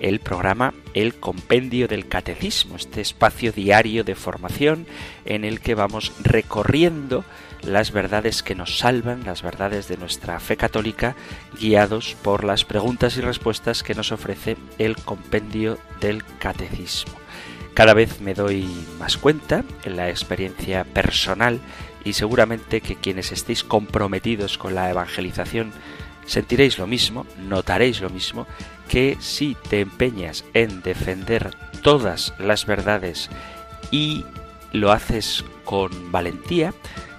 el programa El Compendio del Catecismo, este espacio diario de formación en el que vamos recorriendo las verdades que nos salvan, las verdades de nuestra fe católica, guiados por las preguntas y respuestas que nos ofrece el Compendio del Catecismo. Cada vez me doy más cuenta en la experiencia personal y seguramente que quienes estéis comprometidos con la evangelización sentiréis lo mismo, notaréis lo mismo, que si te empeñas en defender todas las verdades y lo haces con valentía,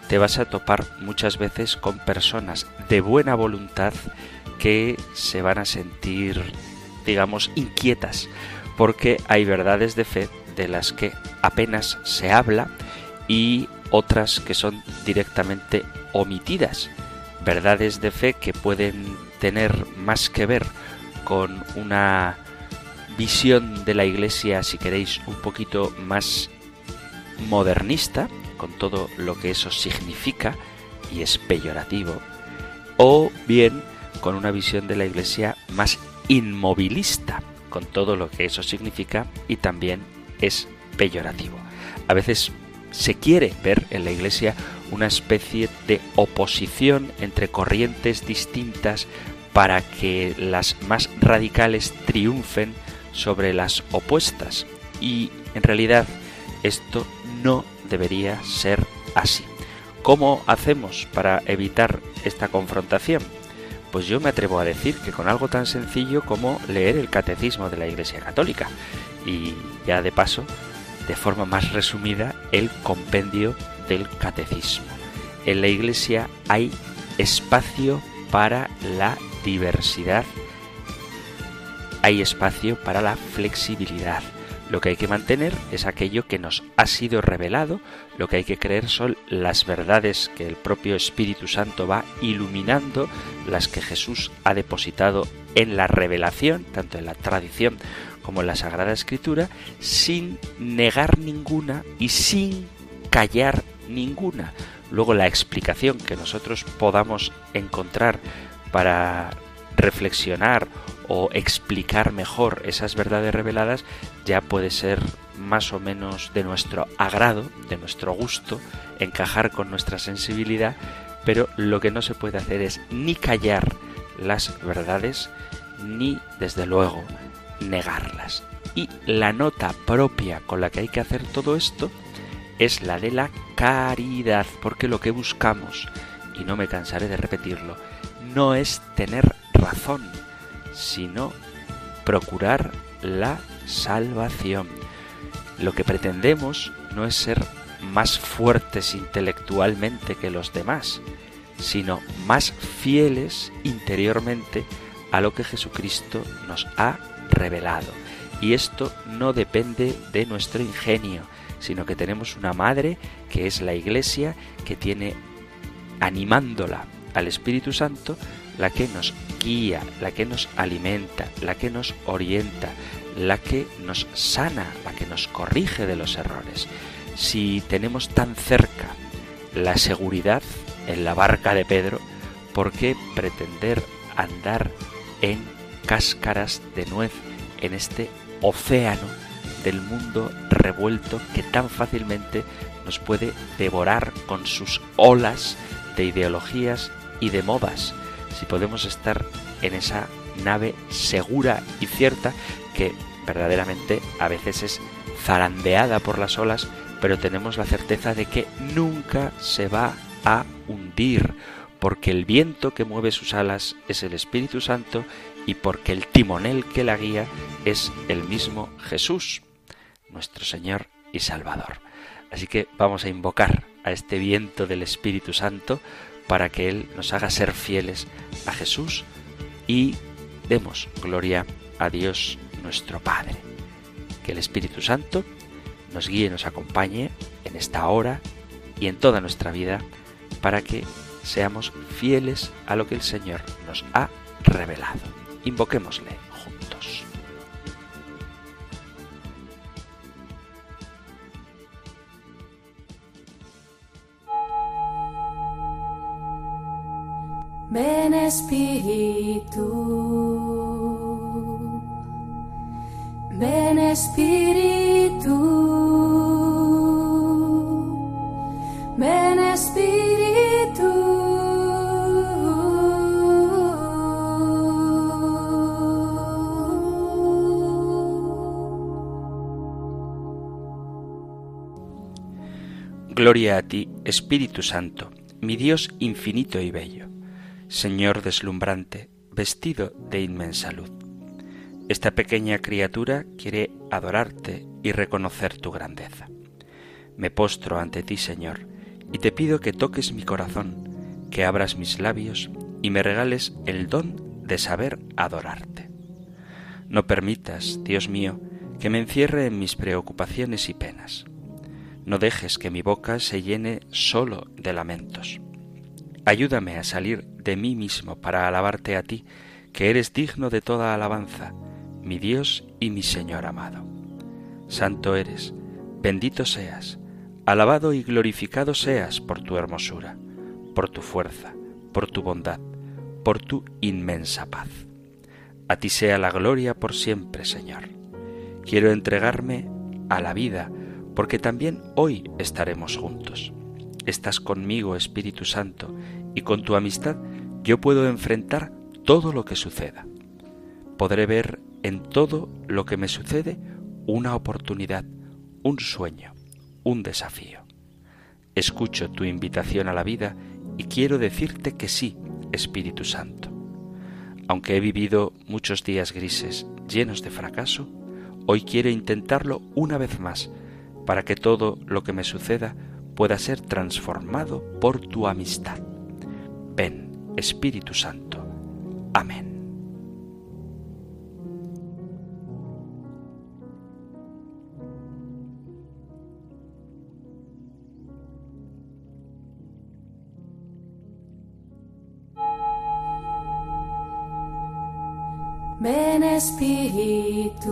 te vas a topar muchas veces con personas de buena voluntad que se van a sentir, digamos, inquietas, porque hay verdades de fe de las que apenas se habla y otras que son directamente omitidas. Verdades de fe que pueden tener más que ver con una visión de la Iglesia, si queréis, un poquito más modernista, con todo lo que eso significa y es peyorativo, o bien con una visión de la Iglesia más inmovilista, con todo lo que eso significa y también es peyorativo. A veces se quiere ver en la Iglesia una especie de oposición entre corrientes distintas para que las más radicales triunfen sobre las opuestas. Y en realidad esto no debería ser así. ¿Cómo hacemos para evitar esta confrontación? Pues yo me atrevo a decir que con algo tan sencillo como leer el catecismo de la Iglesia Católica y ya de paso, de forma más resumida, el compendio del catecismo. En la Iglesia hay espacio para la diversidad, hay espacio para la flexibilidad. Lo que hay que mantener es aquello que nos ha sido revelado, lo que hay que creer son las verdades que el propio Espíritu Santo va iluminando, las que Jesús ha depositado en la revelación, tanto en la tradición como en la Sagrada Escritura, sin negar ninguna y sin callar ninguna. Luego la explicación que nosotros podamos encontrar para reflexionar o explicar mejor esas verdades reveladas ya puede ser más o menos de nuestro agrado, de nuestro gusto, encajar con nuestra sensibilidad, pero lo que no se puede hacer es ni callar las verdades, ni desde luego negarlas. Y la nota propia con la que hay que hacer todo esto es la de la caridad, porque lo que buscamos, y no me cansaré de repetirlo, no es tener razón, sino procurar la salvación. Lo que pretendemos no es ser más fuertes intelectualmente que los demás, sino más fieles interiormente a lo que Jesucristo nos ha revelado. Y esto no depende de nuestro ingenio, sino que tenemos una madre que es la Iglesia, que tiene animándola al Espíritu Santo la que nos guía, la que nos alimenta, la que nos orienta, la que nos sana, la que nos corrige de los errores. Si tenemos tan cerca la seguridad en la barca de Pedro, ¿por qué pretender andar en cáscaras de nuez en este océano del mundo revuelto que tan fácilmente nos puede devorar con sus olas de ideologías y de modas, si podemos estar en esa nave segura y cierta que verdaderamente a veces es zarandeada por las olas, pero tenemos la certeza de que nunca se va a hundir, porque el viento que mueve sus alas es el Espíritu Santo y porque el timonel que la guía es el mismo Jesús, nuestro Señor y Salvador. Así que vamos a invocar a este viento del Espíritu Santo para que Él nos haga ser fieles a Jesús y demos gloria a Dios nuestro Padre. Que el Espíritu Santo nos guíe, nos acompañe en esta hora y en toda nuestra vida para que seamos fieles a lo que el Señor nos ha revelado. Invoquémosle Ven Espíritu, ven Espíritu, ven Espíritu. Gloria a ti, Espíritu Santo, mi Dios infinito y bello Señor deslumbrante, vestido de inmensa luz. Esta pequeña criatura quiere adorarte y reconocer tu grandeza. Me postro ante ti, Señor, y te pido que toques mi corazón, que abras mis labios y me regales el don de saber adorarte. No permitas, Dios mío, que me encierre en mis preocupaciones y penas. No dejes que mi boca se llene solo de lamentos. Ayúdame a salir de mí mismo para alabarte a ti, que eres digno de toda alabanza, mi Dios y mi Señor amado. Santo eres, bendito seas, alabado y glorificado seas por tu hermosura, por tu fuerza, por tu bondad, por tu inmensa paz. A ti sea la gloria por siempre, Señor. Quiero entregarme a la vida, porque también hoy estaremos juntos. Estás conmigo, Espíritu Santo, y con tu amistad yo puedo enfrentar todo lo que suceda. Podré ver en todo lo que me sucede una oportunidad, un sueño, un desafío. Escucho tu invitación a la vida y quiero decirte que sí, Espíritu Santo. Aunque he vivido muchos días grises, llenos de fracaso, hoy quiero intentarlo una vez más para que todo lo que me suceda pueda ser transformado por tu amistad. Ven, Espíritu Santo. Amén. Ven Espíritu,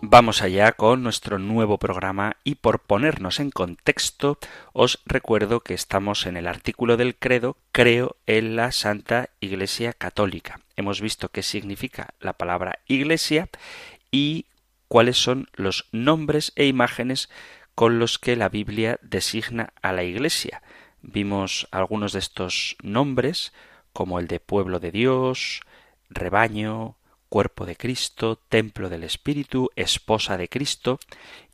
Vamos allá con nuestro nuevo programa y por ponernos en contexto os recuerdo que estamos en el artículo del credo creo en la Santa Iglesia Católica. Hemos visto qué significa la palabra iglesia y cuáles son los nombres e imágenes con los que la Biblia designa a la Iglesia. Vimos algunos de estos nombres, como el de pueblo de Dios, rebaño, cuerpo de Cristo, templo del Espíritu, esposa de Cristo,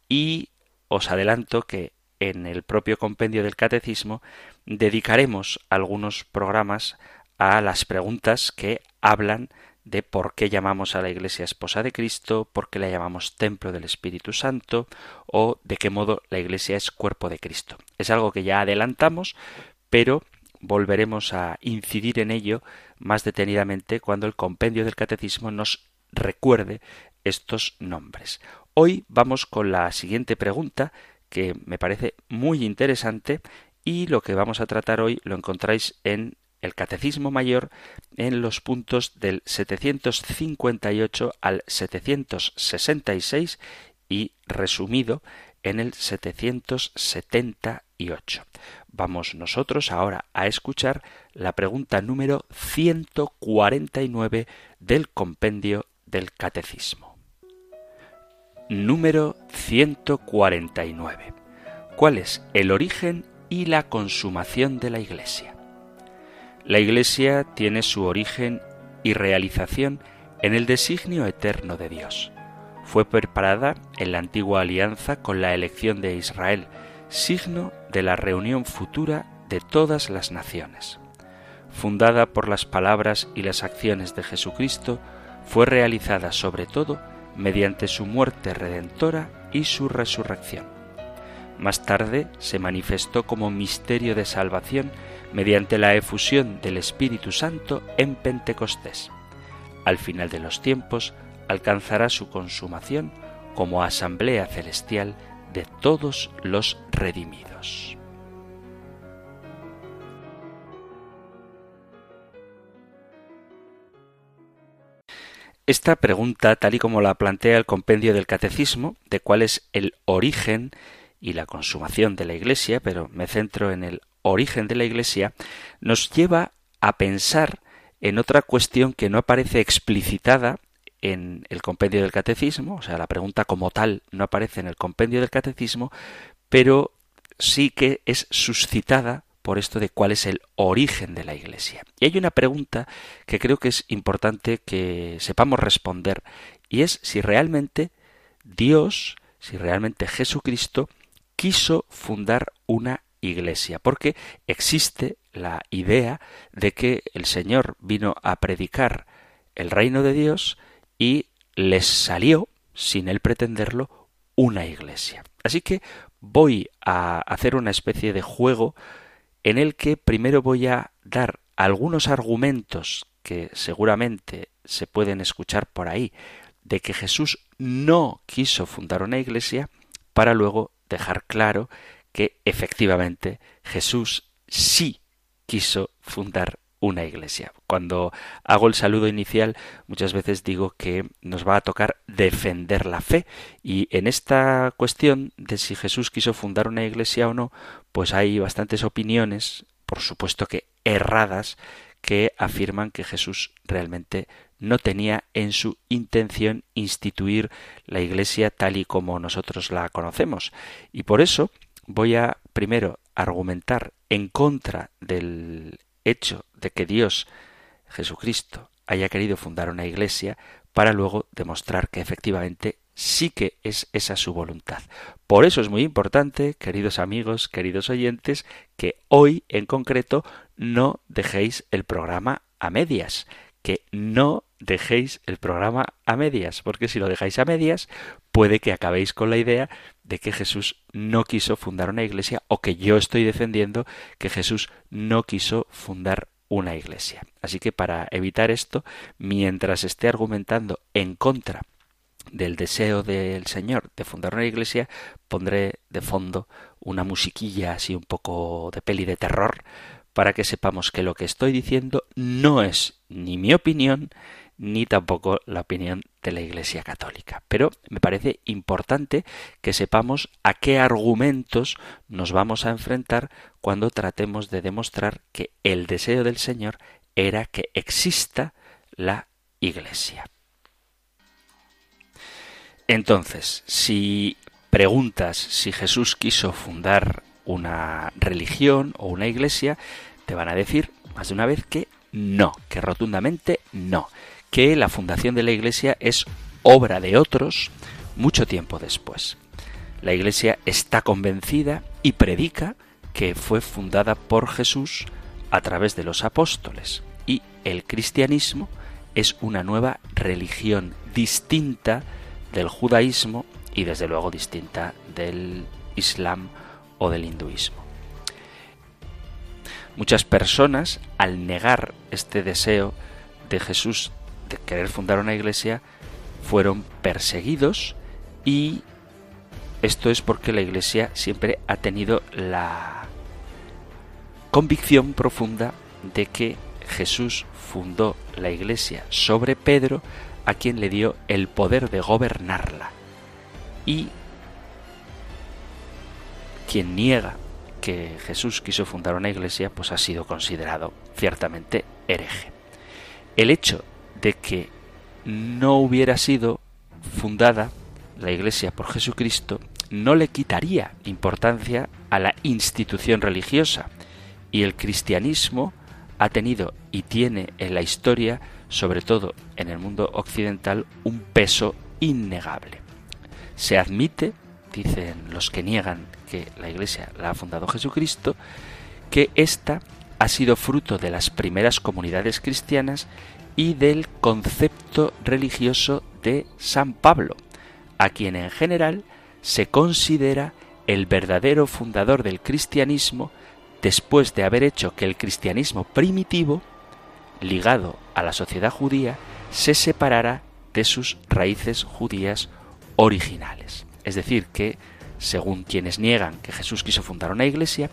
y os adelanto que en el propio compendio del Catecismo dedicaremos algunos programas a las preguntas que hablan de por qué llamamos a la Iglesia esposa de Cristo, por qué la llamamos templo del Espíritu Santo o de qué modo la Iglesia es cuerpo de Cristo. Es algo que ya adelantamos, pero volveremos a incidir en ello más detenidamente cuando el compendio del Catecismo nos recuerde estos nombres. Hoy vamos con la siguiente pregunta que me parece muy interesante y lo que vamos a tratar hoy lo encontráis en el Catecismo Mayor en los puntos del 758 al 766 y resumido en el 778. Vamos nosotros ahora a escuchar la pregunta número 149 del compendio del Catecismo. Número 149. ¿Cuál es el origen y la consumación de la Iglesia? La Iglesia tiene su origen y realización en el designio eterno de Dios. Fue preparada en la antigua alianza con la elección de Israel, signo de la reunión futura de todas las naciones. fundada por las palabras y las acciones de Jesucristo, fue realizada sobre todo mediante su muerte redentora y su resurrección. Más tarde se manifestó como misterio de salvación mediante la efusión del Espíritu Santo en Pentecostés. Al final de los tiempos alcanzará su consumación como asamblea celestial de todos los redimidos. Esta pregunta, tal y como la plantea el compendio del Catecismo, de cuál es el origen y la consumación de la Iglesia, pero me centro en el origen de la Iglesia, nos lleva a pensar en otra cuestión que no aparece explicitada en el compendio del catecismo, o sea, la pregunta como tal no aparece en el compendio del catecismo, pero sí que es suscitada por esto de cuál es el origen de la Iglesia. Y hay una pregunta que creo que es importante que sepamos responder, y es si realmente Dios, si realmente Jesucristo quiso fundar una iglesia, porque existe la idea de que el Señor vino a predicar el reino de Dios y les salió, sin él pretenderlo, una iglesia. Así que voy a hacer una especie de juego en el que primero voy a dar algunos argumentos que seguramente se pueden escuchar por ahí de que Jesús no quiso fundar una iglesia para luego dejar claro que efectivamente Jesús sí quiso fundar una iglesia. Cuando hago el saludo inicial, muchas veces digo que nos va a tocar defender la fe y en esta cuestión de si Jesús quiso fundar una iglesia o no, pues hay bastantes opiniones, por supuesto que erradas, que afirman que Jesús realmente no tenía en su intención instituir la Iglesia tal y como nosotros la conocemos. Y por eso voy a primero argumentar en contra del hecho de que Dios, Jesucristo, haya querido fundar una iglesia para luego demostrar que efectivamente sí que es esa su voluntad. Por eso es muy importante, queridos amigos, queridos oyentes, que hoy en concreto no dejéis el programa a medias, que no dejéis el programa a medias, porque si lo dejáis a medias, puede que acabéis con la idea de que Jesús no quiso fundar una iglesia o que yo estoy defendiendo que Jesús no quiso fundar una iglesia. Así que para evitar esto, mientras esté argumentando en contra del deseo del Señor de fundar una iglesia, pondré de fondo una musiquilla así un poco de peli de terror para que sepamos que lo que estoy diciendo no es ni mi opinión ni tampoco la opinión de la Iglesia Católica. Pero me parece importante que sepamos a qué argumentos nos vamos a enfrentar cuando tratemos de demostrar que el deseo del Señor era que exista la Iglesia. Entonces, si preguntas si Jesús quiso fundar una religión o una iglesia, te van a decir más de una vez que no, que rotundamente no que la fundación de la Iglesia es obra de otros mucho tiempo después. La Iglesia está convencida y predica que fue fundada por Jesús a través de los apóstoles y el cristianismo es una nueva religión distinta del judaísmo y desde luego distinta del islam o del hinduismo. Muchas personas, al negar este deseo de Jesús de querer fundar una iglesia fueron perseguidos y esto es porque la iglesia siempre ha tenido la convicción profunda de que Jesús fundó la iglesia sobre Pedro, a quien le dio el poder de gobernarla. Y quien niega que Jesús quiso fundar una iglesia, pues ha sido considerado ciertamente hereje. El hecho de que no hubiera sido fundada la Iglesia por Jesucristo, no le quitaría importancia a la institución religiosa. Y el cristianismo ha tenido y tiene en la historia, sobre todo en el mundo occidental, un peso innegable. Se admite, dicen los que niegan que la Iglesia la ha fundado Jesucristo, que ésta ha sido fruto de las primeras comunidades cristianas y del concepto religioso de San Pablo, a quien en general se considera el verdadero fundador del cristianismo después de haber hecho que el cristianismo primitivo, ligado a la sociedad judía, se separara de sus raíces judías originales. Es decir, que, según quienes niegan que Jesús quiso fundar una iglesia,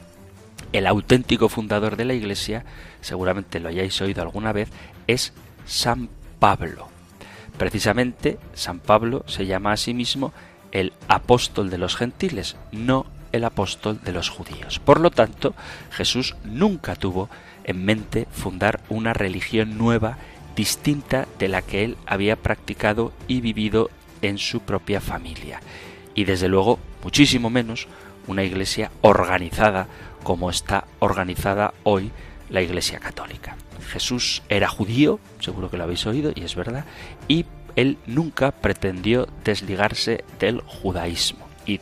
el auténtico fundador de la iglesia, seguramente lo hayáis oído alguna vez, es San Pablo. Precisamente, San Pablo se llama a sí mismo el apóstol de los gentiles, no el apóstol de los judíos. Por lo tanto, Jesús nunca tuvo en mente fundar una religión nueva distinta de la que él había practicado y vivido en su propia familia. Y desde luego, muchísimo menos, una iglesia organizada como está organizada hoy la iglesia católica. Jesús era judío, seguro que lo habéis oído, y es verdad, y él nunca pretendió desligarse del judaísmo. Y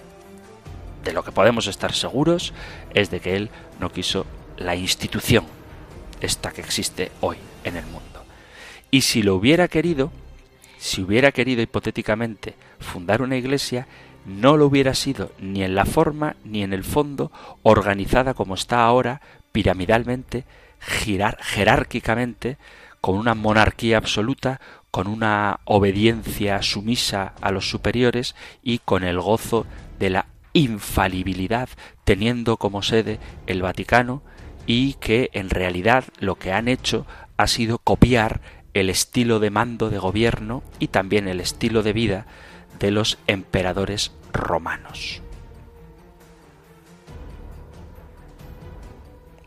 de lo que podemos estar seguros es de que él no quiso la institución, esta que existe hoy en el mundo. Y si lo hubiera querido, si hubiera querido hipotéticamente fundar una iglesia, no lo hubiera sido ni en la forma ni en el fondo organizada como está ahora, piramidalmente, jerárquicamente, con una monarquía absoluta, con una obediencia sumisa a los superiores y con el gozo de la infalibilidad, teniendo como sede el Vaticano y que en realidad lo que han hecho ha sido copiar el estilo de mando de gobierno y también el estilo de vida de los emperadores romanos.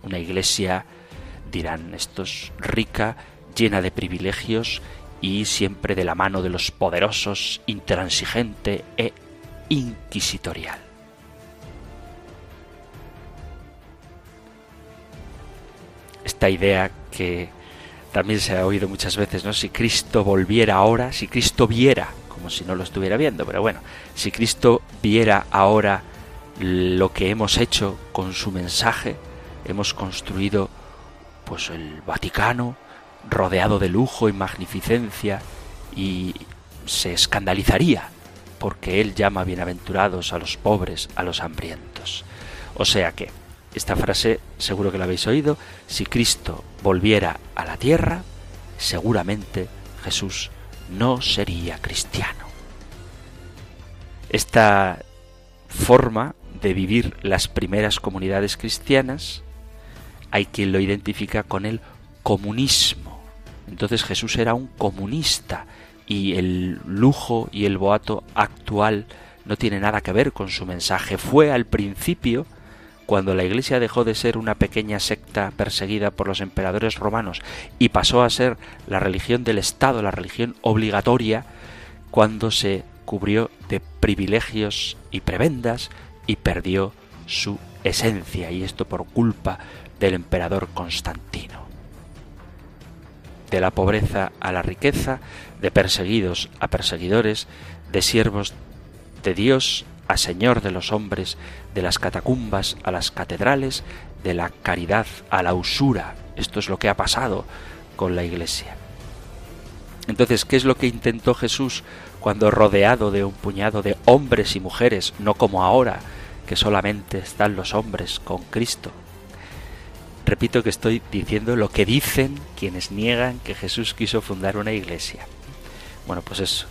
Una iglesia, dirán estos, rica, llena de privilegios y siempre de la mano de los poderosos, intransigente e inquisitorial. Esta idea que también se ha oído muchas veces, ¿no? Si Cristo volviera ahora, si Cristo viera, como si no lo estuviera viendo, pero bueno, si Cristo viera ahora lo que hemos hecho con su mensaje, hemos construido pues el Vaticano rodeado de lujo y magnificencia y se escandalizaría porque él llama bienaventurados a los pobres, a los hambrientos. O sea que esta frase seguro que la habéis oído. Si Cristo volviera a la tierra, seguramente Jesús no sería cristiano. Esta forma de vivir las primeras comunidades cristianas, hay quien lo identifica con el comunismo. Entonces Jesús era un comunista y el lujo y el boato actual no tiene nada que ver con su mensaje. Fue al principio cuando la Iglesia dejó de ser una pequeña secta perseguida por los emperadores romanos y pasó a ser la religión del Estado, la religión obligatoria, cuando se cubrió de privilegios y prebendas y perdió su esencia, y esto por culpa del emperador Constantino. De la pobreza a la riqueza, de perseguidos a perseguidores, de siervos de Dios a Señor de los hombres, de las catacumbas a las catedrales, de la caridad a la usura. Esto es lo que ha pasado con la Iglesia. Entonces, ¿qué es lo que intentó Jesús cuando rodeado de un puñado de hombres y mujeres, no como ahora, que solamente están los hombres con Cristo? Repito que estoy diciendo lo que dicen quienes niegan que Jesús quiso fundar una iglesia. Bueno, pues eso.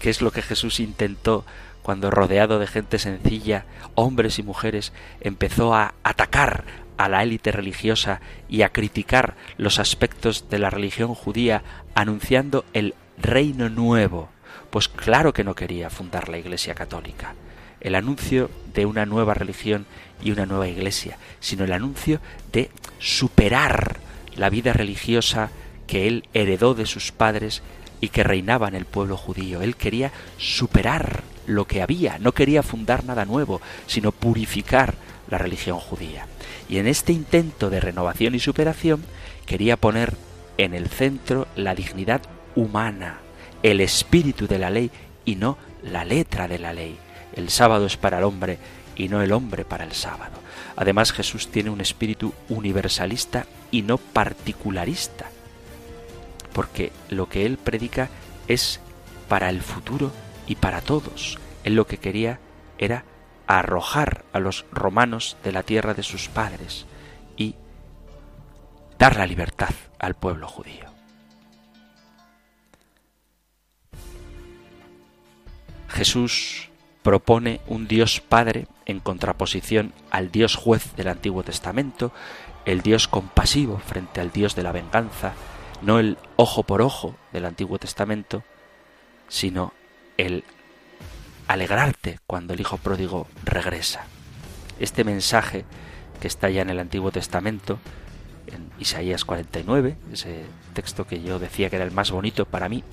¿Qué es lo que Jesús intentó cuando rodeado de gente sencilla, hombres y mujeres, empezó a atacar a la élite religiosa y a criticar los aspectos de la religión judía, anunciando el reino nuevo. Pues claro que no quería fundar la Iglesia católica, el anuncio de una nueva religión y una nueva iglesia, sino el anuncio de superar la vida religiosa que él heredó de sus padres y que reinaba en el pueblo judío. Él quería superar lo que había, no quería fundar nada nuevo, sino purificar la religión judía. Y en este intento de renovación y superación quería poner en el centro la dignidad humana, el espíritu de la ley y no la letra de la ley. El sábado es para el hombre y no el hombre para el sábado. Además Jesús tiene un espíritu universalista y no particularista, porque lo que él predica es para el futuro y para todos. Él lo que quería era arrojar a los romanos de la tierra de sus padres y dar la libertad al pueblo judío. Jesús propone un Dios Padre en contraposición al Dios juez del Antiguo Testamento, el Dios compasivo frente al Dios de la venganza, no el ojo por ojo del Antiguo Testamento, sino el alegrarte cuando el Hijo pródigo regresa. Este mensaje que está ya en el Antiguo Testamento, en Isaías 49, ese texto que yo decía que era el más bonito para mí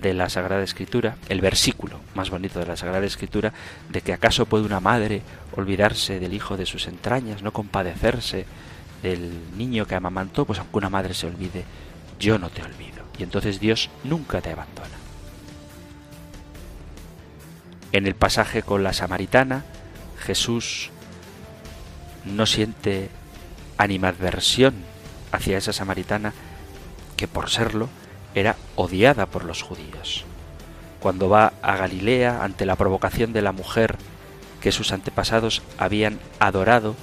de la Sagrada Escritura, el versículo más bonito de la Sagrada Escritura, de que acaso puede una madre olvidarse del hijo de sus entrañas, no compadecerse del niño que amamantó, pues aunque una madre se olvide, yo no te olvido. Y entonces Dios nunca te abandona. En el pasaje con la samaritana, Jesús no siente animadversión hacia esa samaritana que por serlo era odiada por los judíos. Cuando va a Galilea ante la provocación de la mujer que sus antepasados habían adorado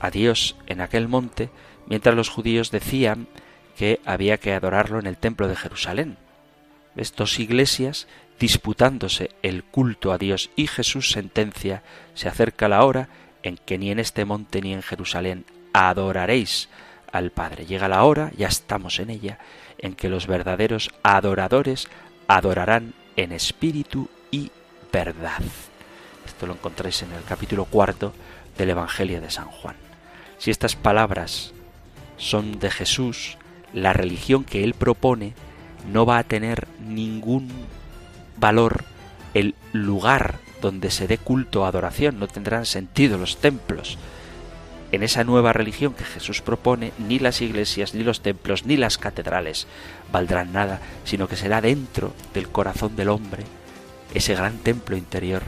a Dios en aquel monte, mientras los judíos decían que había que adorarlo en el templo de Jerusalén. Estas iglesias disputándose el culto a Dios y Jesús sentencia, se acerca la hora en que ni en este monte ni en Jerusalén adoraréis al Padre. Llega la hora, ya estamos en ella, en que los verdaderos adoradores adorarán en espíritu y verdad. Esto lo encontráis en el capítulo cuarto del Evangelio de San Juan. Si estas palabras son de Jesús, la religión que él propone no va a tener ningún valor el lugar donde se dé culto o adoración, no tendrán sentido los templos. En esa nueva religión que Jesús propone, ni las iglesias, ni los templos, ni las catedrales valdrán nada, sino que será dentro del corazón del hombre ese gran templo interior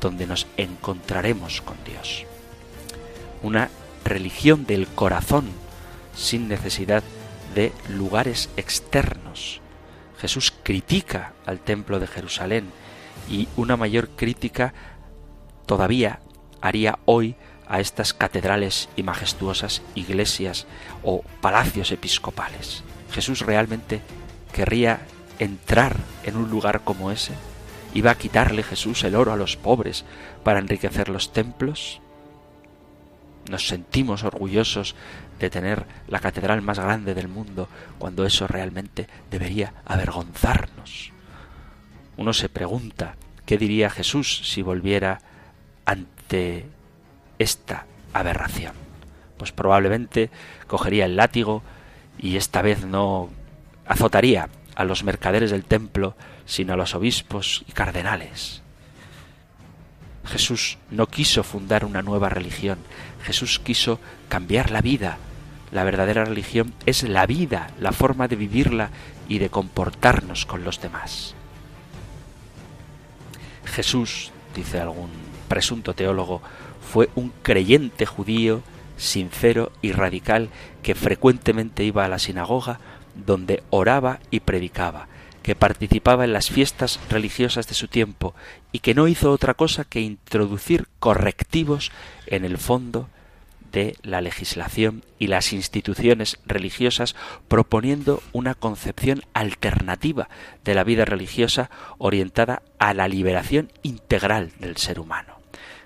donde nos encontraremos con Dios. Una religión del corazón sin necesidad de lugares externos. Jesús critica al templo de Jerusalén y una mayor crítica todavía haría hoy a estas catedrales y majestuosas iglesias o palacios episcopales. Jesús realmente querría entrar en un lugar como ese? ¿Iba a quitarle Jesús el oro a los pobres para enriquecer los templos? Nos sentimos orgullosos de tener la catedral más grande del mundo, cuando eso realmente debería avergonzarnos. Uno se pregunta, ¿qué diría Jesús si volviera ante esta aberración? Pues probablemente cogería el látigo y esta vez no azotaría a los mercaderes del templo, sino a los obispos y cardenales. Jesús no quiso fundar una nueva religión, Jesús quiso cambiar la vida. La verdadera religión es la vida, la forma de vivirla y de comportarnos con los demás. Jesús, dice algún presunto teólogo, fue un creyente judío sincero y radical que frecuentemente iba a la sinagoga donde oraba y predicaba, que participaba en las fiestas religiosas de su tiempo y que no hizo otra cosa que introducir correctivos en el fondo de la legislación y las instituciones religiosas proponiendo una concepción alternativa de la vida religiosa orientada a la liberación integral del ser humano.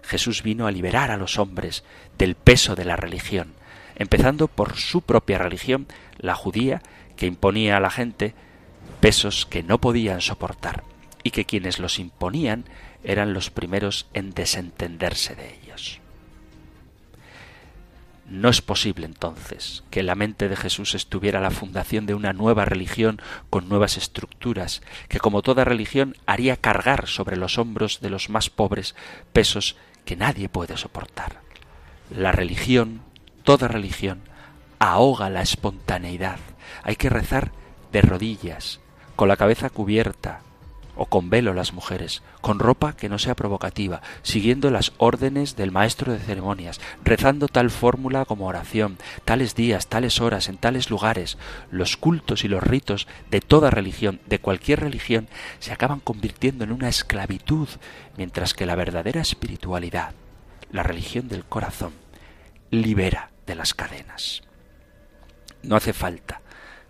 Jesús vino a liberar a los hombres del peso de la religión, empezando por su propia religión, la judía, que imponía a la gente pesos que no podían soportar y que quienes los imponían eran los primeros en desentenderse de ellos. No es posible entonces que la mente de Jesús estuviera la fundación de una nueva religión con nuevas estructuras, que como toda religión haría cargar sobre los hombros de los más pobres pesos que nadie puede soportar. La religión, toda religión, ahoga la espontaneidad. Hay que rezar de rodillas, con la cabeza cubierta, o con velo las mujeres, con ropa que no sea provocativa, siguiendo las órdenes del maestro de ceremonias, rezando tal fórmula como oración, tales días, tales horas, en tales lugares. Los cultos y los ritos de toda religión, de cualquier religión, se acaban convirtiendo en una esclavitud, mientras que la verdadera espiritualidad, la religión del corazón, libera de las cadenas. No hace falta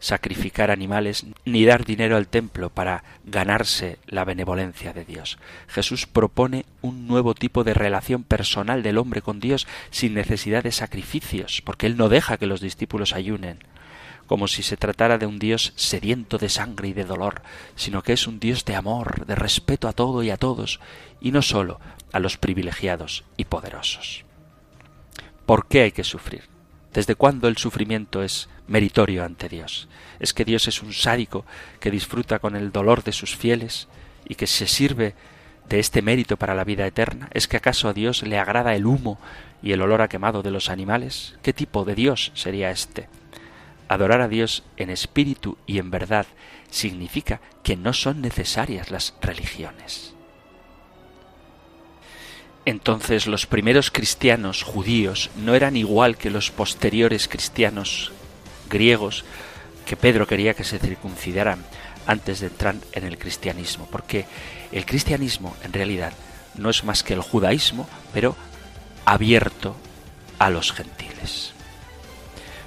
sacrificar animales ni dar dinero al templo para ganarse la benevolencia de Dios. Jesús propone un nuevo tipo de relación personal del hombre con Dios sin necesidad de sacrificios, porque Él no deja que los discípulos ayunen como si se tratara de un Dios sediento de sangre y de dolor, sino que es un Dios de amor, de respeto a todo y a todos, y no sólo a los privilegiados y poderosos. ¿Por qué hay que sufrir? ¿Desde cuándo el sufrimiento es meritorio ante Dios? ¿Es que Dios es un sádico que disfruta con el dolor de sus fieles y que se sirve de este mérito para la vida eterna? ¿Es que acaso a Dios le agrada el humo y el olor a quemado de los animales? ¿Qué tipo de Dios sería este? Adorar a Dios en espíritu y en verdad significa que no son necesarias las religiones. Entonces los primeros cristianos judíos no eran igual que los posteriores cristianos griegos que Pedro quería que se circuncidaran antes de entrar en el cristianismo, porque el cristianismo en realidad no es más que el judaísmo, pero abierto a los gentiles.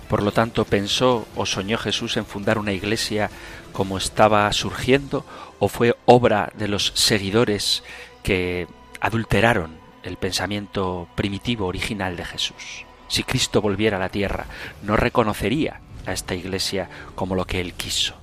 Por lo tanto, pensó o soñó Jesús en fundar una iglesia como estaba surgiendo, o fue obra de los seguidores que adulteraron el pensamiento primitivo original de Jesús. Si Cristo volviera a la tierra, no reconocería a esta iglesia como lo que él quiso.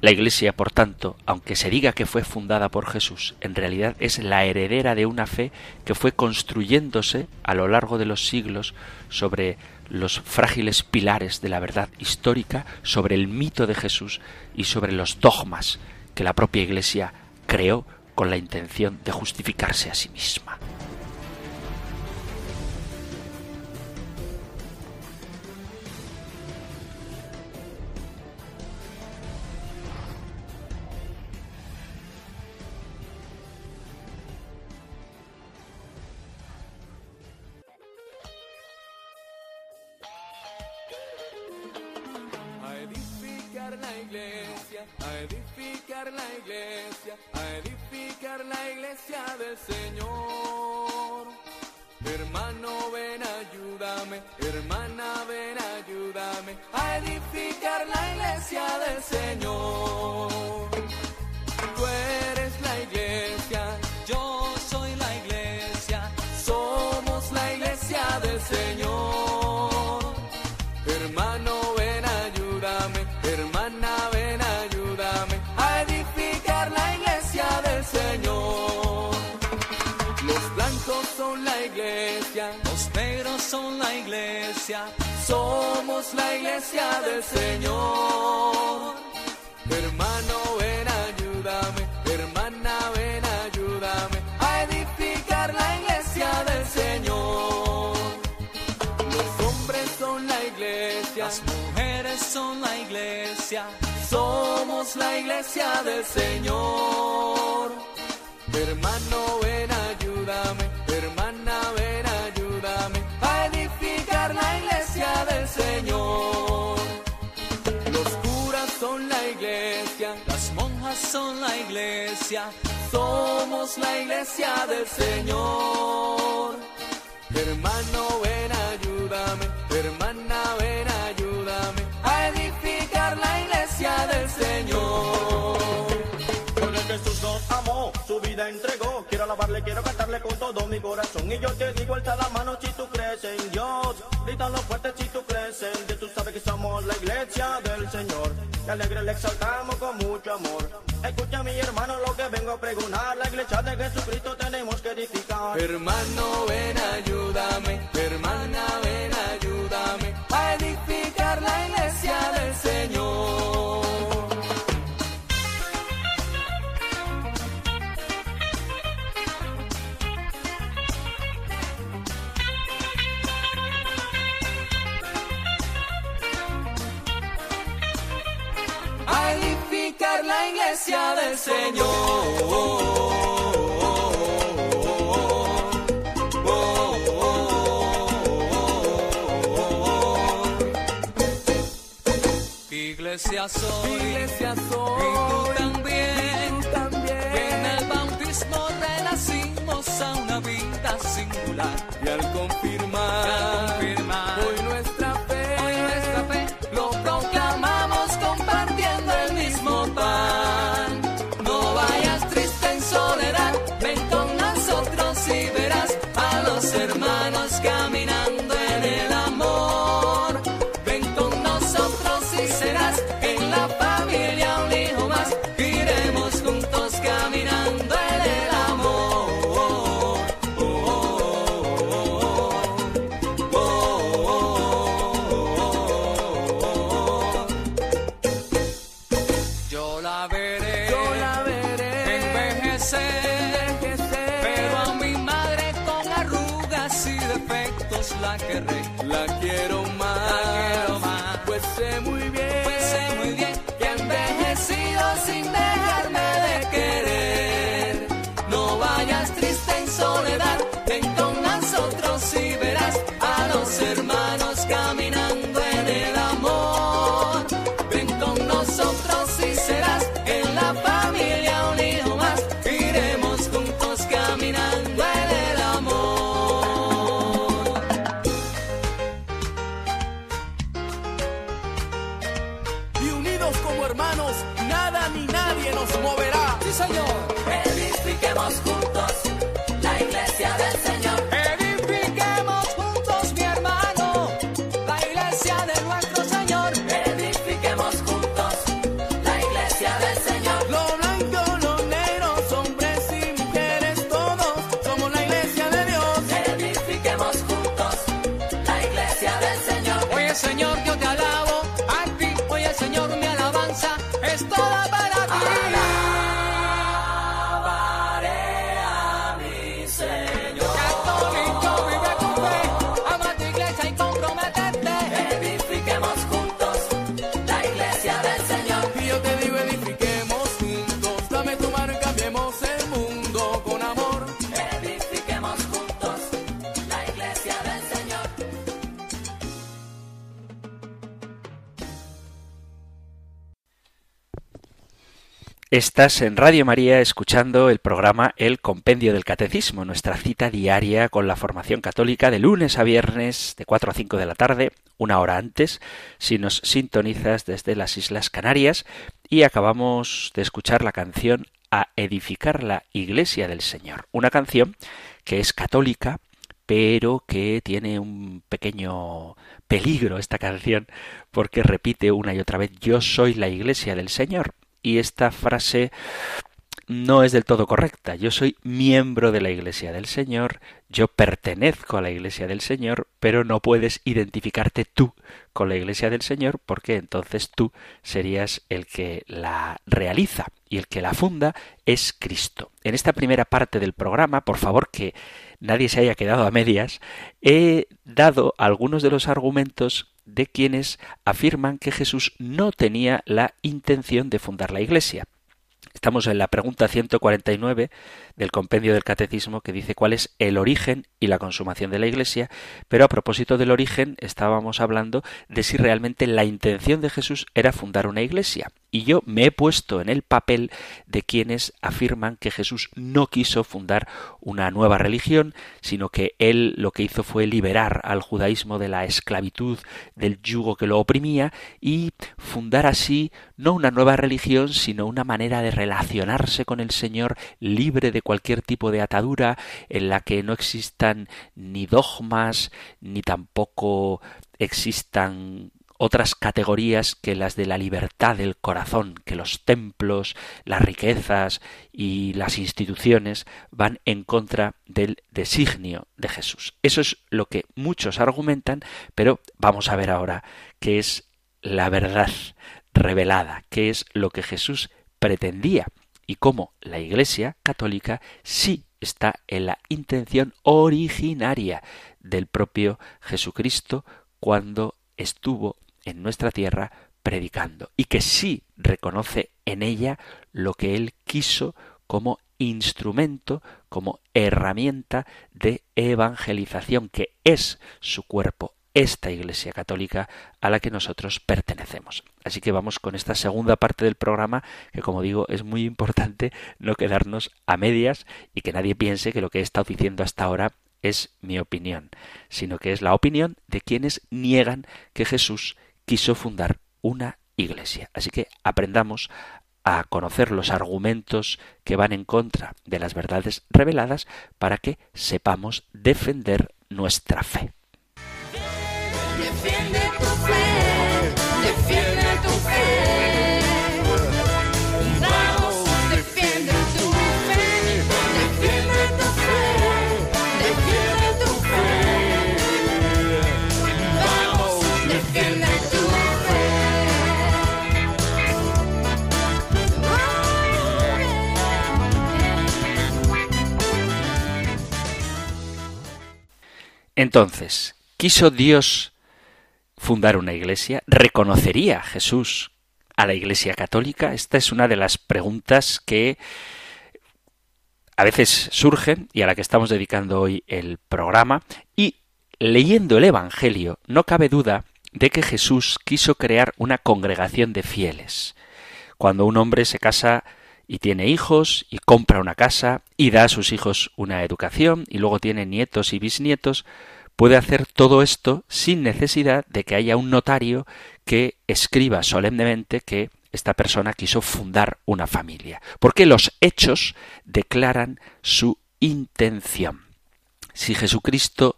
La iglesia, por tanto, aunque se diga que fue fundada por Jesús, en realidad es la heredera de una fe que fue construyéndose a lo largo de los siglos sobre los frágiles pilares de la verdad histórica, sobre el mito de Jesús y sobre los dogmas que la propia iglesia creó con la intención de justificarse a sí misma. a edificar la iglesia del Señor. Hermano, ven, ayúdame, hermana, ven, ayúdame, a edificar la iglesia del Señor. Tú eres la iglesia somos la iglesia del Señor. Hermano, ven, ayúdame, hermana, ven, ayúdame a edificar la iglesia del Señor. Los hombres son la iglesia, las mujeres son la iglesia, somos la iglesia del Señor. Hermano, ven, ayúdame, hermana, las monjas son la iglesia, somos la iglesia del Señor. Hermano, ven, ayúdame, hermana, ven, ayúdame a edificar la iglesia del Señor. Porque Jesús nos amó, su vida entregó. Quiero alabarle, quiero cantarle con todo mi corazón. Y yo te digo, alza la mano si tú crees en Dios. Grítalo fuerte si tú crees en Dios. Tú sabes que somos la iglesia del Señor. Y alegre le exaltamos con mucho amor. Escucha mi hermano lo que vengo a pregonar. La iglesia de Jesucristo tenemos que edificar. Hermano, ven, ayúdame, hermana, ven, la iglesia del Señor. Iglesia soy, Iglesia soy. y tú también. Tú también. En el bautismo renacimos a una vida singular. Y al confirmar, Y al confirmar Estás en Radio María escuchando el programa El Compendio del Catecismo, nuestra cita diaria con la formación católica de lunes a viernes de 4 a 5 de la tarde, una hora antes, si nos sintonizas desde las Islas Canarias, y acabamos de escuchar la canción A edificar la Iglesia del Señor, una canción que es católica, pero que tiene un pequeño peligro esta canción porque repite una y otra vez yo soy la iglesia del Señor y esta frase no es del todo correcta. Yo soy miembro de la Iglesia del Señor, yo pertenezco a la Iglesia del Señor, pero no puedes identificarte tú con la Iglesia del Señor porque entonces tú serías el que la realiza y el que la funda es Cristo. En esta primera parte del programa, por favor que nadie se haya quedado a medias, he dado algunos de los argumentos de quienes afirman que Jesús no tenía la intención de fundar la Iglesia. Estamos en la pregunta 149 del compendio del Catecismo que dice cuál es el origen y la consumación de la Iglesia, pero a propósito del origen estábamos hablando de si realmente la intención de Jesús era fundar una Iglesia. Y yo me he puesto en el papel de quienes afirman que Jesús no quiso fundar una nueva religión, sino que él lo que hizo fue liberar al judaísmo de la esclavitud, del yugo que lo oprimía, y fundar así no una nueva religión, sino una manera de relacionarse con el Señor libre de cualquier tipo de atadura, en la que no existan ni dogmas, ni tampoco existan otras categorías que las de la libertad del corazón, que los templos, las riquezas y las instituciones van en contra del designio de Jesús. Eso es lo que muchos argumentan, pero vamos a ver ahora qué es la verdad revelada, qué es lo que Jesús pretendía y cómo la Iglesia católica sí está en la intención originaria del propio Jesucristo cuando estuvo en nuestra tierra predicando y que sí reconoce en ella lo que él quiso como instrumento, como herramienta de evangelización, que es su cuerpo, esta Iglesia Católica a la que nosotros pertenecemos. Así que vamos con esta segunda parte del programa, que como digo es muy importante no quedarnos a medias y que nadie piense que lo que he estado diciendo hasta ahora es mi opinión, sino que es la opinión de quienes niegan que Jesús quiso fundar una iglesia. Así que aprendamos a conocer los argumentos que van en contra de las verdades reveladas para que sepamos defender nuestra fe. Entonces, ¿quiso Dios fundar una iglesia? ¿Reconocería Jesús a la iglesia católica? Esta es una de las preguntas que a veces surgen y a la que estamos dedicando hoy el programa. Y leyendo el Evangelio, no cabe duda de que Jesús quiso crear una congregación de fieles. Cuando un hombre se casa y tiene hijos y compra una casa y da a sus hijos una educación y luego tiene nietos y bisnietos, puede hacer todo esto sin necesidad de que haya un notario que escriba solemnemente que esta persona quiso fundar una familia, porque los hechos declaran su intención. Si Jesucristo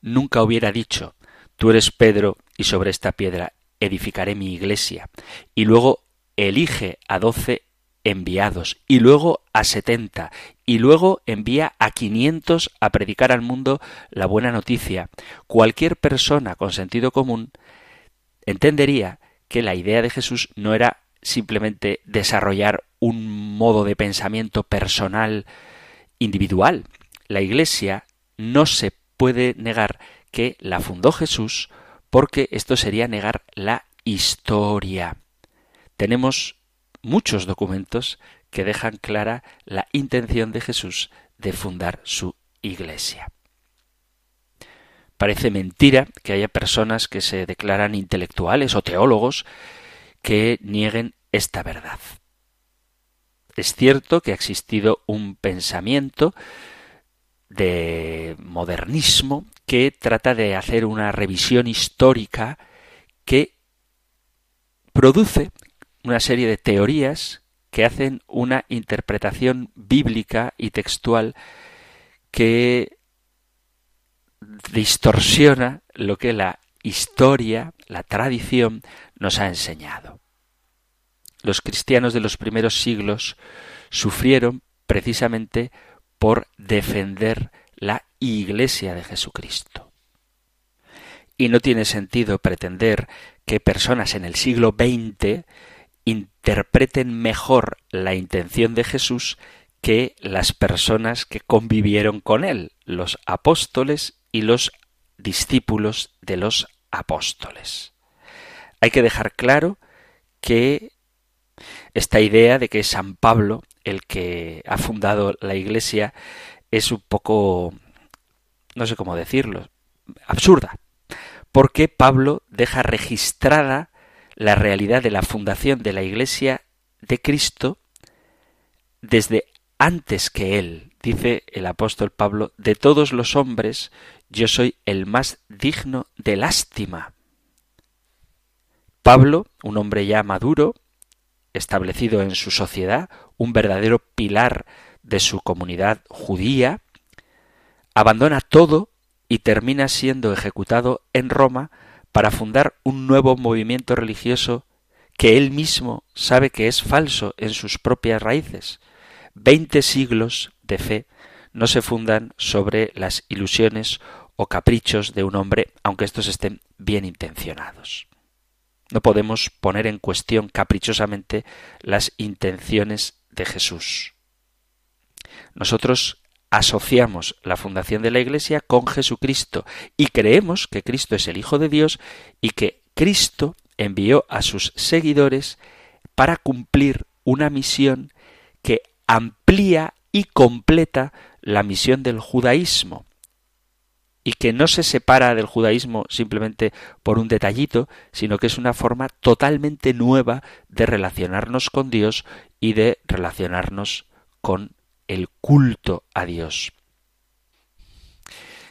nunca hubiera dicho, tú eres Pedro y sobre esta piedra edificaré mi iglesia, y luego elige a doce enviados, y luego a setenta, y luego envía a quinientos a predicar al mundo la buena noticia, cualquier persona con sentido común entendería que la idea de Jesús no era simplemente desarrollar un modo de pensamiento personal individual. La Iglesia no se puede negar que la fundó Jesús porque esto sería negar la historia. Tenemos muchos documentos que dejan clara la intención de Jesús de fundar su iglesia. Parece mentira que haya personas que se declaran intelectuales o teólogos que nieguen esta verdad. Es cierto que ha existido un pensamiento de modernismo que trata de hacer una revisión histórica que produce una serie de teorías que hacen una interpretación bíblica y textual que distorsiona lo que la historia, la tradición nos ha enseñado. Los cristianos de los primeros siglos sufrieron precisamente por defender la Iglesia de Jesucristo. Y no tiene sentido pretender que personas en el siglo XX interpreten mejor la intención de Jesús que las personas que convivieron con él, los apóstoles y los discípulos de los apóstoles. Hay que dejar claro que esta idea de que es San Pablo el que ha fundado la Iglesia es un poco, no sé cómo decirlo, absurda, porque Pablo deja registrada la realidad de la fundación de la Iglesia de Cristo desde antes que él. Dice el apóstol Pablo, de todos los hombres yo soy el más digno de lástima. Pablo, un hombre ya maduro, establecido en su sociedad, un verdadero pilar de su comunidad judía, abandona todo y termina siendo ejecutado en Roma para fundar un nuevo movimiento religioso que él mismo sabe que es falso en sus propias raíces. Veinte siglos de fe no se fundan sobre las ilusiones o caprichos de un hombre, aunque estos estén bien intencionados. No podemos poner en cuestión caprichosamente las intenciones de Jesús. Nosotros asociamos la fundación de la Iglesia con Jesucristo y creemos que Cristo es el Hijo de Dios y que Cristo envió a sus seguidores para cumplir una misión que amplía y completa la misión del judaísmo. Y que no se separa del judaísmo simplemente por un detallito, sino que es una forma totalmente nueva de relacionarnos con Dios y de relacionarnos con el culto a Dios.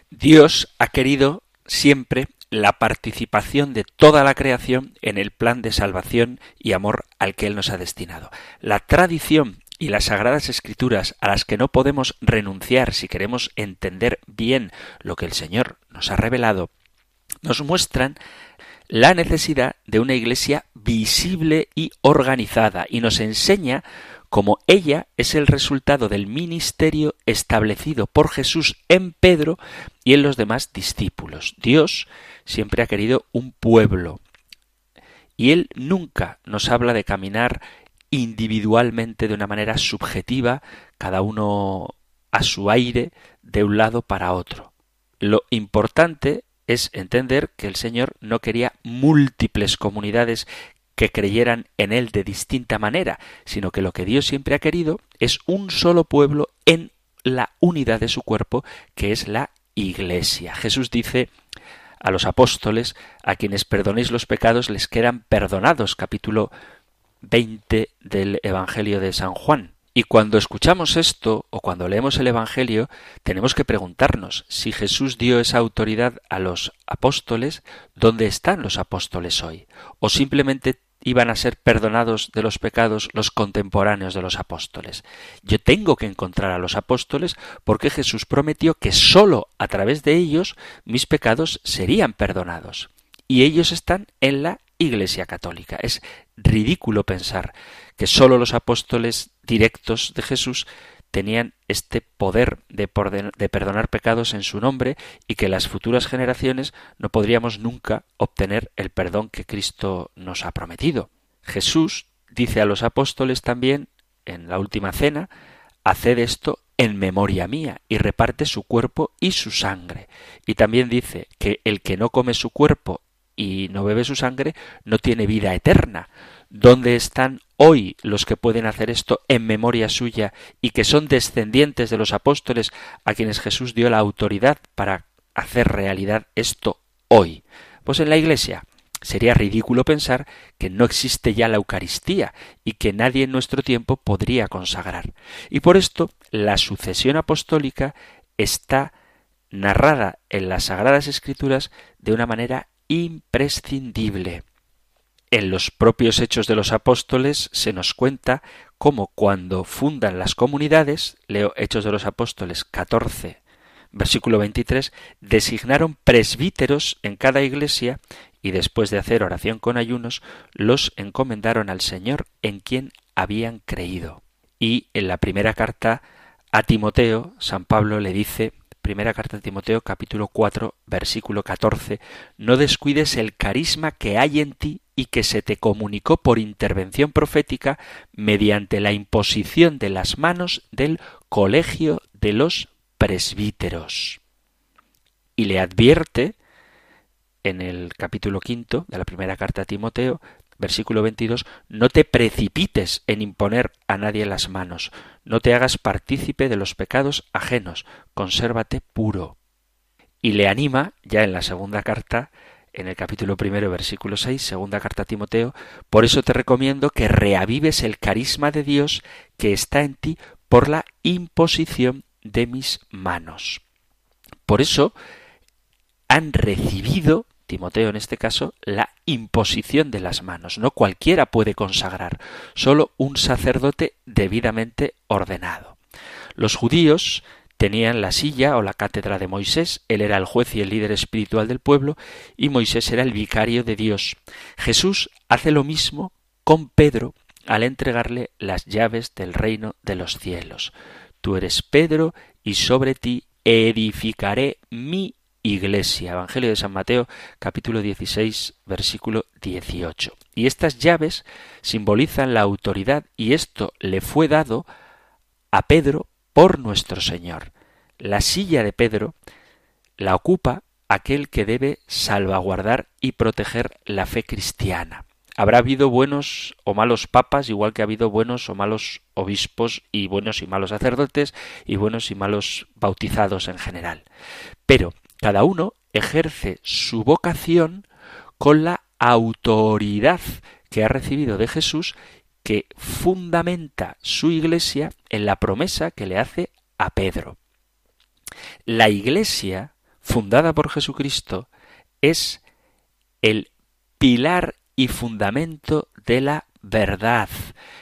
Dios ha querido siempre la participación de toda la creación en el plan de salvación y amor al que Él nos ha destinado. La tradición y las sagradas escrituras a las que no podemos renunciar si queremos entender bien lo que el Señor nos ha revelado, nos muestran la necesidad de una iglesia visible y organizada y nos enseña cómo ella es el resultado del ministerio establecido por Jesús en Pedro y en los demás discípulos. Dios siempre ha querido un pueblo y Él nunca nos habla de caminar individualmente de una manera subjetiva, cada uno a su aire, de un lado para otro. Lo importante es entender que el Señor no quería múltiples comunidades que creyeran en Él de distinta manera, sino que lo que Dios siempre ha querido es un solo pueblo en la unidad de su cuerpo, que es la Iglesia. Jesús dice a los apóstoles, a quienes perdonéis los pecados les quedan perdonados, capítulo 20 del Evangelio de San Juan. Y cuando escuchamos esto o cuando leemos el Evangelio, tenemos que preguntarnos si Jesús dio esa autoridad a los apóstoles, ¿dónde están los apóstoles hoy? ¿O simplemente iban a ser perdonados de los pecados los contemporáneos de los apóstoles? Yo tengo que encontrar a los apóstoles porque Jesús prometió que sólo a través de ellos mis pecados serían perdonados. Y ellos están en la Iglesia Católica. Es ridículo pensar que sólo los apóstoles directos de Jesús tenían este poder de, de, perdonar pecados en su nombre y que las futuras generaciones no podríamos nunca obtener el perdón que Cristo nos ha prometido. Jesús dice a los apóstoles también en la última cena, haced esto en memoria mía y reparte su cuerpo y su sangre. Y también dice que el que no come su cuerpo y no bebe su sangre, no tiene vida eterna. ¿Dónde están hoy los que pueden hacer esto en memoria suya y que son descendientes de los apóstoles a quienes Jesús dio la autoridad para hacer realidad esto hoy? Pues en la Iglesia. Sería ridículo pensar que no existe ya la Eucaristía y que nadie en nuestro tiempo podría consagrar. Y por esto la sucesión apostólica está narrada en las Sagradas Escrituras de una manera imprescindible. En los propios hechos de los apóstoles se nos cuenta cómo cuando fundan las comunidades, leo Hechos de los Apóstoles 14, versículo 23, designaron presbíteros en cada iglesia y después de hacer oración con ayunos, los encomendaron al Señor en quien habían creído. Y en la primera carta a Timoteo, San Pablo le dice Primera carta de Timoteo capítulo 4 versículo 14, no descuides el carisma que hay en ti y que se te comunicó por intervención profética mediante la imposición de las manos del colegio de los presbíteros. Y le advierte en el capítulo quinto de la primera carta a Timoteo Versículo 22. No te precipites en imponer a nadie las manos, no te hagas partícipe de los pecados ajenos, consérvate puro. Y le anima, ya en la segunda carta, en el capítulo primero, versículo 6, segunda carta a Timoteo, por eso te recomiendo que reavives el carisma de Dios que está en ti por la imposición de mis manos. Por eso han recibido Timoteo en este caso, la imposición de las manos. No cualquiera puede consagrar, solo un sacerdote debidamente ordenado. Los judíos tenían la silla o la cátedra de Moisés, él era el juez y el líder espiritual del pueblo, y Moisés era el vicario de Dios. Jesús hace lo mismo con Pedro al entregarle las llaves del reino de los cielos. Tú eres Pedro, y sobre ti edificaré mi iglesia. Evangelio de San Mateo capítulo 16 versículo 18. Y estas llaves simbolizan la autoridad y esto le fue dado a Pedro por nuestro Señor. La silla de Pedro la ocupa aquel que debe salvaguardar y proteger la fe cristiana. Habrá habido buenos o malos papas, igual que ha habido buenos o malos obispos y buenos y malos sacerdotes y buenos y malos bautizados en general. Pero cada uno ejerce su vocación con la autoridad que ha recibido de Jesús que fundamenta su iglesia en la promesa que le hace a Pedro. La iglesia, fundada por Jesucristo, es el pilar y fundamento de la verdad.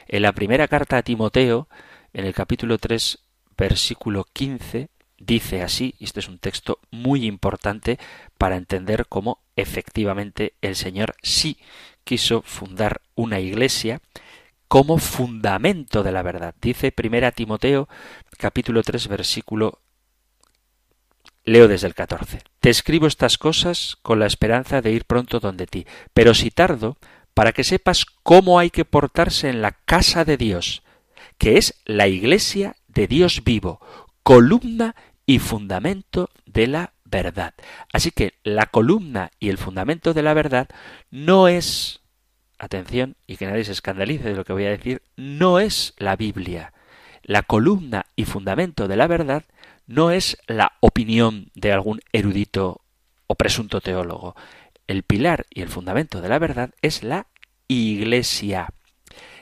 En la primera carta a Timoteo, en el capítulo 3, versículo 15, dice así, y este es un texto muy importante para entender cómo efectivamente el Señor sí quiso fundar una iglesia como fundamento de la verdad. Dice primera Timoteo capítulo 3 versículo Leo desde el 14. Te escribo estas cosas con la esperanza de ir pronto donde ti, pero si tardo, para que sepas cómo hay que portarse en la casa de Dios, que es la iglesia de Dios vivo, columna y fundamento de la verdad. Así que la columna y el fundamento de la verdad no es, atención, y que nadie se escandalice de lo que voy a decir, no es la Biblia. La columna y fundamento de la verdad no es la opinión de algún erudito o presunto teólogo. El pilar y el fundamento de la verdad es la Iglesia.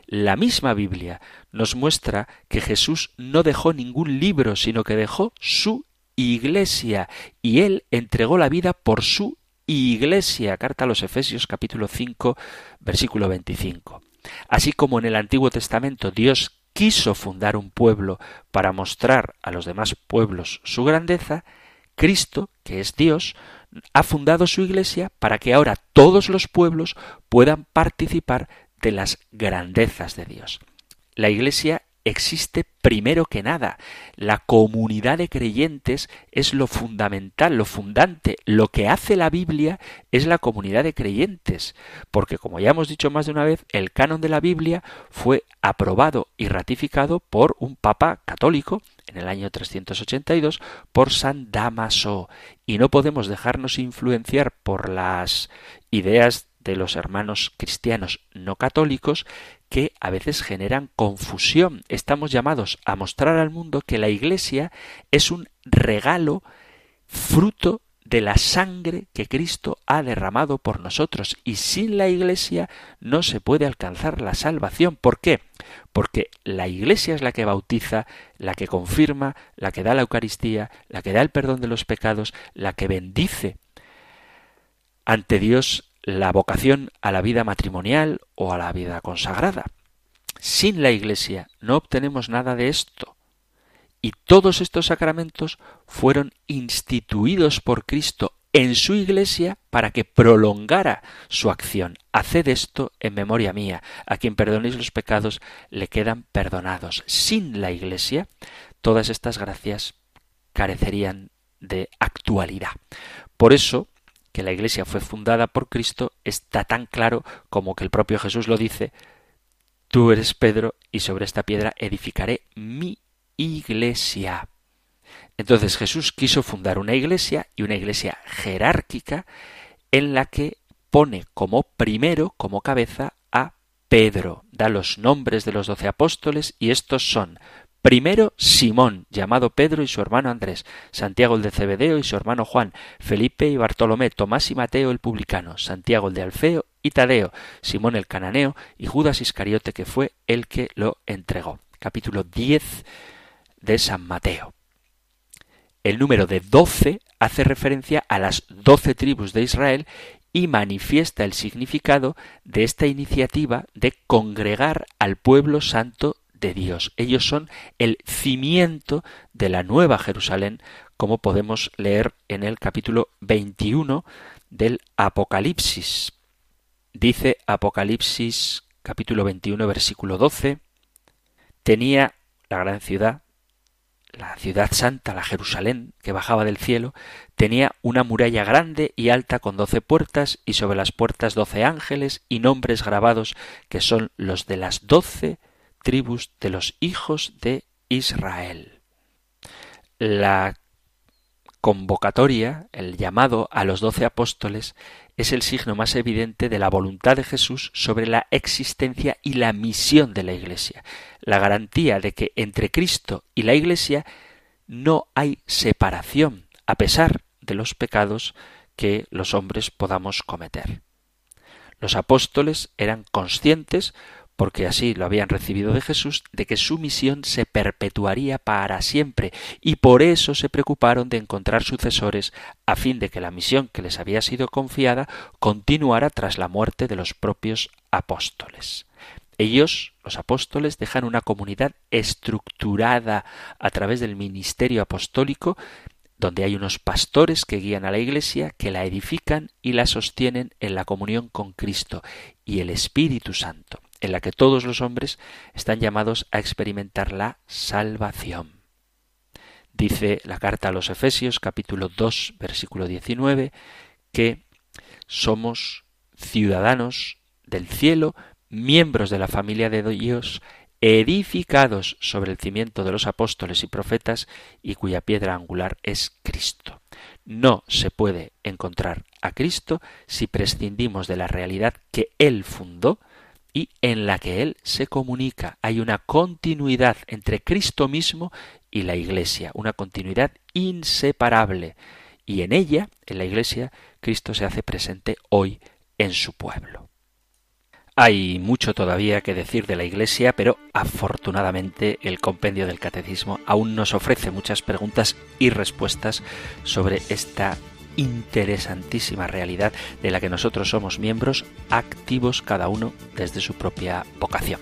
La misma Biblia nos muestra que Jesús no dejó ningún libro, sino que dejó su Iglesia, y él entregó la vida por su Iglesia. Carta a los Efesios capítulo 5, versículo 25. Así como en el Antiguo Testamento Dios quiso fundar un pueblo para mostrar a los demás pueblos su grandeza, Cristo, que es Dios, ha fundado su Iglesia para que ahora todos los pueblos puedan participar de las grandezas de Dios. La Iglesia existe primero que nada. La comunidad de creyentes es lo fundamental, lo fundante. Lo que hace la Biblia es la comunidad de creyentes. Porque, como ya hemos dicho más de una vez, el canon de la Biblia fue aprobado y ratificado por un papa católico en el año 382 por San Damaso. Y no podemos dejarnos influenciar por las ideas de los hermanos cristianos no católicos que a veces generan confusión. Estamos llamados a mostrar al mundo que la Iglesia es un regalo fruto de la sangre que Cristo ha derramado por nosotros y sin la Iglesia no se puede alcanzar la salvación. ¿Por qué? Porque la Iglesia es la que bautiza, la que confirma, la que da la Eucaristía, la que da el perdón de los pecados, la que bendice ante Dios la vocación a la vida matrimonial o a la vida consagrada. Sin la Iglesia no obtenemos nada de esto. Y todos estos sacramentos fueron instituidos por Cristo en su Iglesia para que prolongara su acción. Haced esto en memoria mía. A quien perdonéis los pecados le quedan perdonados. Sin la Iglesia, todas estas gracias carecerían de actualidad. Por eso, que la Iglesia fue fundada por Cristo está tan claro como que el propio Jesús lo dice, tú eres Pedro y sobre esta piedra edificaré mi iglesia. Entonces Jesús quiso fundar una iglesia y una iglesia jerárquica en la que pone como primero, como cabeza, a Pedro. Da los nombres de los doce apóstoles y estos son Primero Simón, llamado Pedro y su hermano Andrés, Santiago el de Cebedeo y su hermano Juan, Felipe y Bartolomé, Tomás y Mateo el publicano, Santiago el de Alfeo y Tadeo, Simón el cananeo y Judas Iscariote que fue el que lo entregó. Capítulo 10 de San Mateo. El número de doce hace referencia a las doce tribus de Israel y manifiesta el significado de esta iniciativa de congregar al pueblo santo de Dios. Ellos son el cimiento de la nueva Jerusalén, como podemos leer en el capítulo 21 del Apocalipsis. Dice Apocalipsis capítulo 21 versículo 12, tenía la gran ciudad, la ciudad santa, la Jerusalén, que bajaba del cielo, tenía una muralla grande y alta con doce puertas y sobre las puertas doce ángeles y nombres grabados que son los de las doce tribus de los hijos de Israel. La convocatoria, el llamado a los doce apóstoles, es el signo más evidente de la voluntad de Jesús sobre la existencia y la misión de la Iglesia, la garantía de que entre Cristo y la Iglesia no hay separación, a pesar de los pecados que los hombres podamos cometer. Los apóstoles eran conscientes porque así lo habían recibido de Jesús, de que su misión se perpetuaría para siempre, y por eso se preocuparon de encontrar sucesores a fin de que la misión que les había sido confiada continuara tras la muerte de los propios apóstoles. Ellos, los apóstoles, dejan una comunidad estructurada a través del ministerio apostólico, donde hay unos pastores que guían a la Iglesia, que la edifican y la sostienen en la comunión con Cristo y el Espíritu Santo en la que todos los hombres están llamados a experimentar la salvación. Dice la carta a los Efesios capítulo 2 versículo 19 que somos ciudadanos del cielo, miembros de la familia de Dios, edificados sobre el cimiento de los apóstoles y profetas y cuya piedra angular es Cristo. No se puede encontrar a Cristo si prescindimos de la realidad que Él fundó, y en la que Él se comunica. Hay una continuidad entre Cristo mismo y la Iglesia, una continuidad inseparable. Y en ella, en la Iglesia, Cristo se hace presente hoy en su pueblo. Hay mucho todavía que decir de la Iglesia, pero afortunadamente el compendio del Catecismo aún nos ofrece muchas preguntas y respuestas sobre esta interesantísima realidad de la que nosotros somos miembros activos cada uno desde su propia vocación.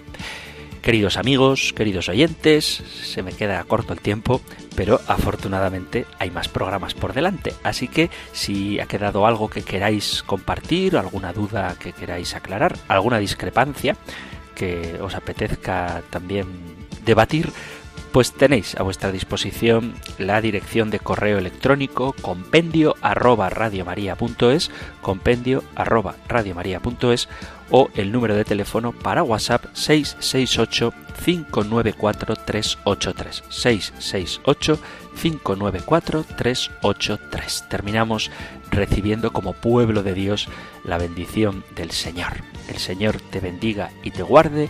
Queridos amigos, queridos oyentes, se me queda corto el tiempo, pero afortunadamente hay más programas por delante. Así que si ha quedado algo que queráis compartir, alguna duda que queráis aclarar, alguna discrepancia que os apetezca también debatir, pues tenéis a vuestra disposición la dirección de correo electrónico compendio arroba radiomaria.es, compendio arroba radiomaria.es o el número de teléfono para WhatsApp 668 594 383 668 594 383. Terminamos recibiendo como pueblo de Dios la bendición del Señor. El Señor te bendiga y te guarde